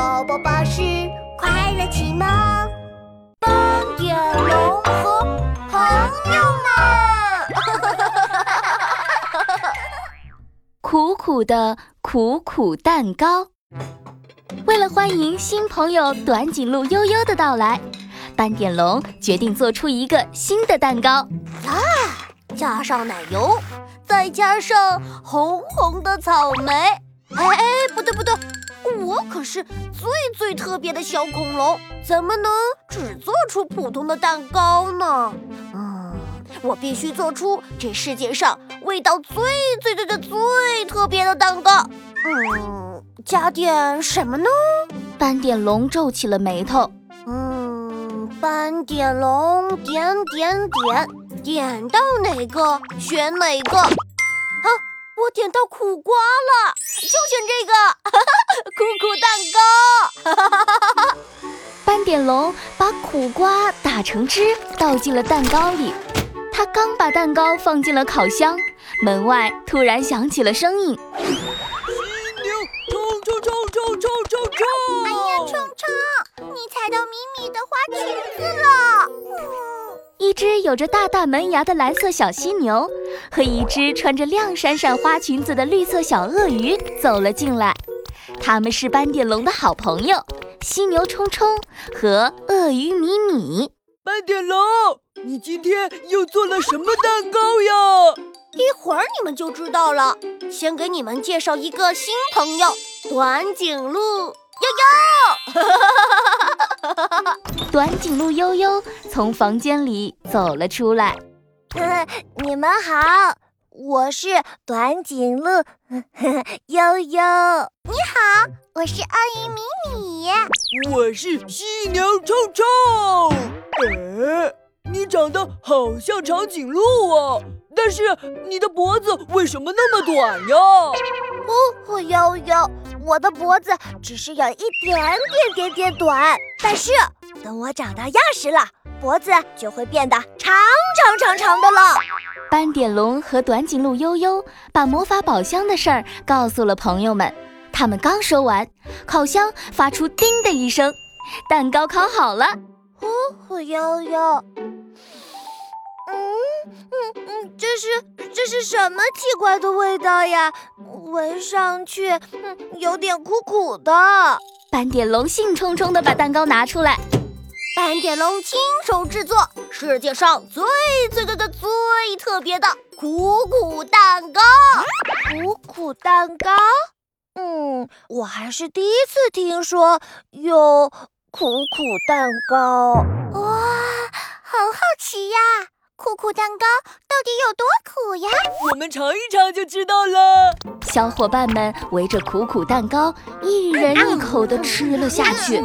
宝宝巴士快乐启蒙，斑点龙和朋友们。苦苦的苦苦蛋糕。为了欢迎新朋友短颈鹿悠悠的到来，斑点龙决定做出一个新的蛋糕。啊，加上奶油，再加上红红的草莓。哎哎，不对不对，我可是最最特别的小恐龙，怎么能只做出普通的蛋糕呢？嗯，我必须做出这世界上味道最最最最最特别的蛋糕。嗯，加点什么呢？斑点龙皱起了眉头。嗯，斑点龙点点点，点到哪个选哪个。啊，我点到苦瓜了，苦瓜打成汁，倒进了蛋糕里。他刚把蛋糕放进了烤箱，门外突然响起了声音。犀牛冲冲冲冲冲冲冲哎呀，冲冲，你踩到米米的花裙子了！一只有着大大门牙的蓝色小犀牛和一只穿着亮闪闪花裙子的绿色小鳄鱼走了进来。他们是斑点龙的好朋友，犀牛冲冲和鳄鱼米米。斑点龙，你今天又做了什么蛋糕呀？一会儿你们就知道了。先给你们介绍一个新朋友。短颈鹿悠悠，短颈鹿悠悠从房间里走了出来。你们好，我是短颈鹿 悠悠。你好，我是鳄鱼米米。我是犀牛臭臭。哎，你长得好像长颈鹿啊，但是你的脖子为什么那么短呀？哦，悠悠。我的脖子只是有一点点点点短，但是等我长到样时了，脖子就会变得长长长长的了。斑点龙和短颈鹿悠悠把魔法宝箱的事儿告诉了朋友们。他们刚说完，烤箱发出“叮”的一声，蛋糕烤好了。呼呼，悠悠。嗯嗯嗯，这是这是什么奇怪的味道呀？闻上去嗯有点苦苦的。斑点龙兴冲冲地把蛋糕拿出来。斑点龙亲手制作世界上最最最最最特别的苦苦蛋糕。苦苦蛋糕？嗯，我还是第一次听说有苦苦蛋糕。哇，好好奇呀！苦苦蛋糕到底有多苦呀？我们尝一尝就知道了。小伙伴们围着苦苦蛋糕，一人一口的吃了下去。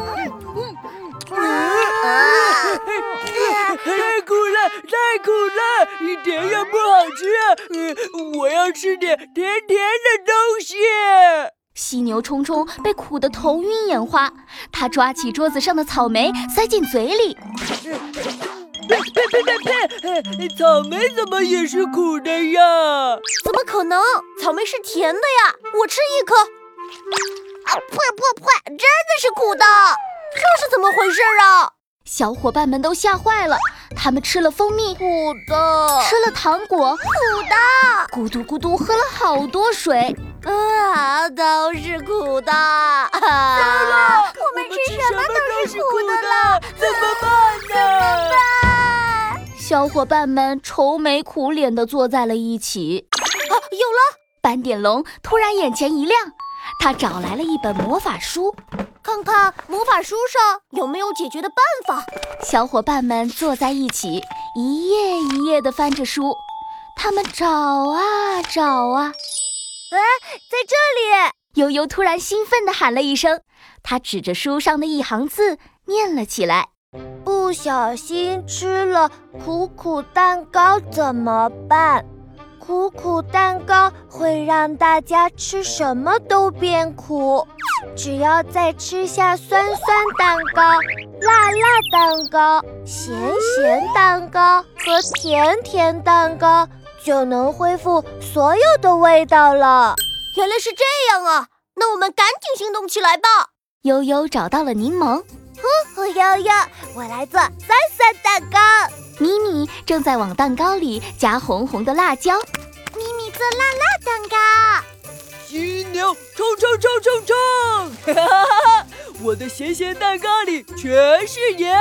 太苦了，太苦了，一点也不好吃。我要吃点甜甜的东西。犀牛冲冲被苦得头晕眼花，他抓起桌子上的草莓塞进嘴里。呸呸呸呸呸！草莓怎么也是苦的呀？怎么可能？草莓是甜的呀！我吃一颗，啊呸呸呸！真的是苦的，这是怎么回事啊？小伙伴们都吓坏了，他们吃了蜂蜜，苦的；吃了糖果，苦的；咕嘟咕嘟喝了好多水，啊，都是苦的。糟了，我们吃什么都是苦的了，怎么办呢？怎么办？小伙伴们愁眉苦脸地坐在了一起。啊，有了！斑点龙突然眼前一亮，他找来了一本魔法书，看看魔法书上有没有解决的办法。小伙伴们坐在一起，一页一页地翻着书，他们找啊找啊。哎，在这里！悠悠突然兴奋地喊了一声，他指着书上的一行字念了起来。不小心吃了苦苦蛋糕怎么办？苦苦蛋糕会让大家吃什么都变苦。只要再吃下酸酸蛋糕、辣辣蛋糕、咸咸蛋糕和甜甜蛋糕，就能恢复所有的味道了。原来是这样啊！那我们赶紧行动起来吧！悠悠找到了柠檬，哦悠悠，我来做酸酸蛋糕。咪咪正在往蛋糕里加红红的辣椒。咪咪做辣辣蛋糕。犀牛冲冲冲冲冲！哈哈哈哈！我的咸咸蛋糕里全是盐。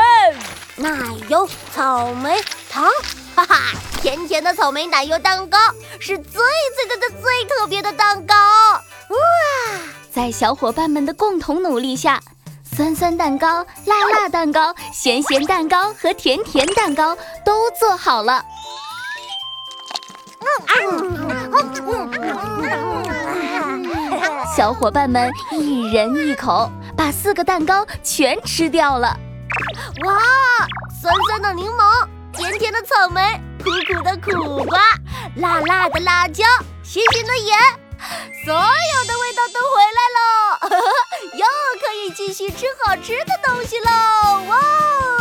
奶油、草莓、糖，哈哈！甜甜的草莓奶油蛋糕是最最最最最特别的蛋糕。哇！在小伙伴们的共同努力下，酸酸蛋糕、辣辣蛋糕、咸咸蛋糕和甜甜蛋糕都做好了。小伙伴们一人一口，把四个蛋糕全吃掉了。哇！酸酸的柠檬，甜甜的草莓，苦苦的苦瓜，辣辣的辣椒，咸咸的盐，所有去吃好吃的东西喽！哇！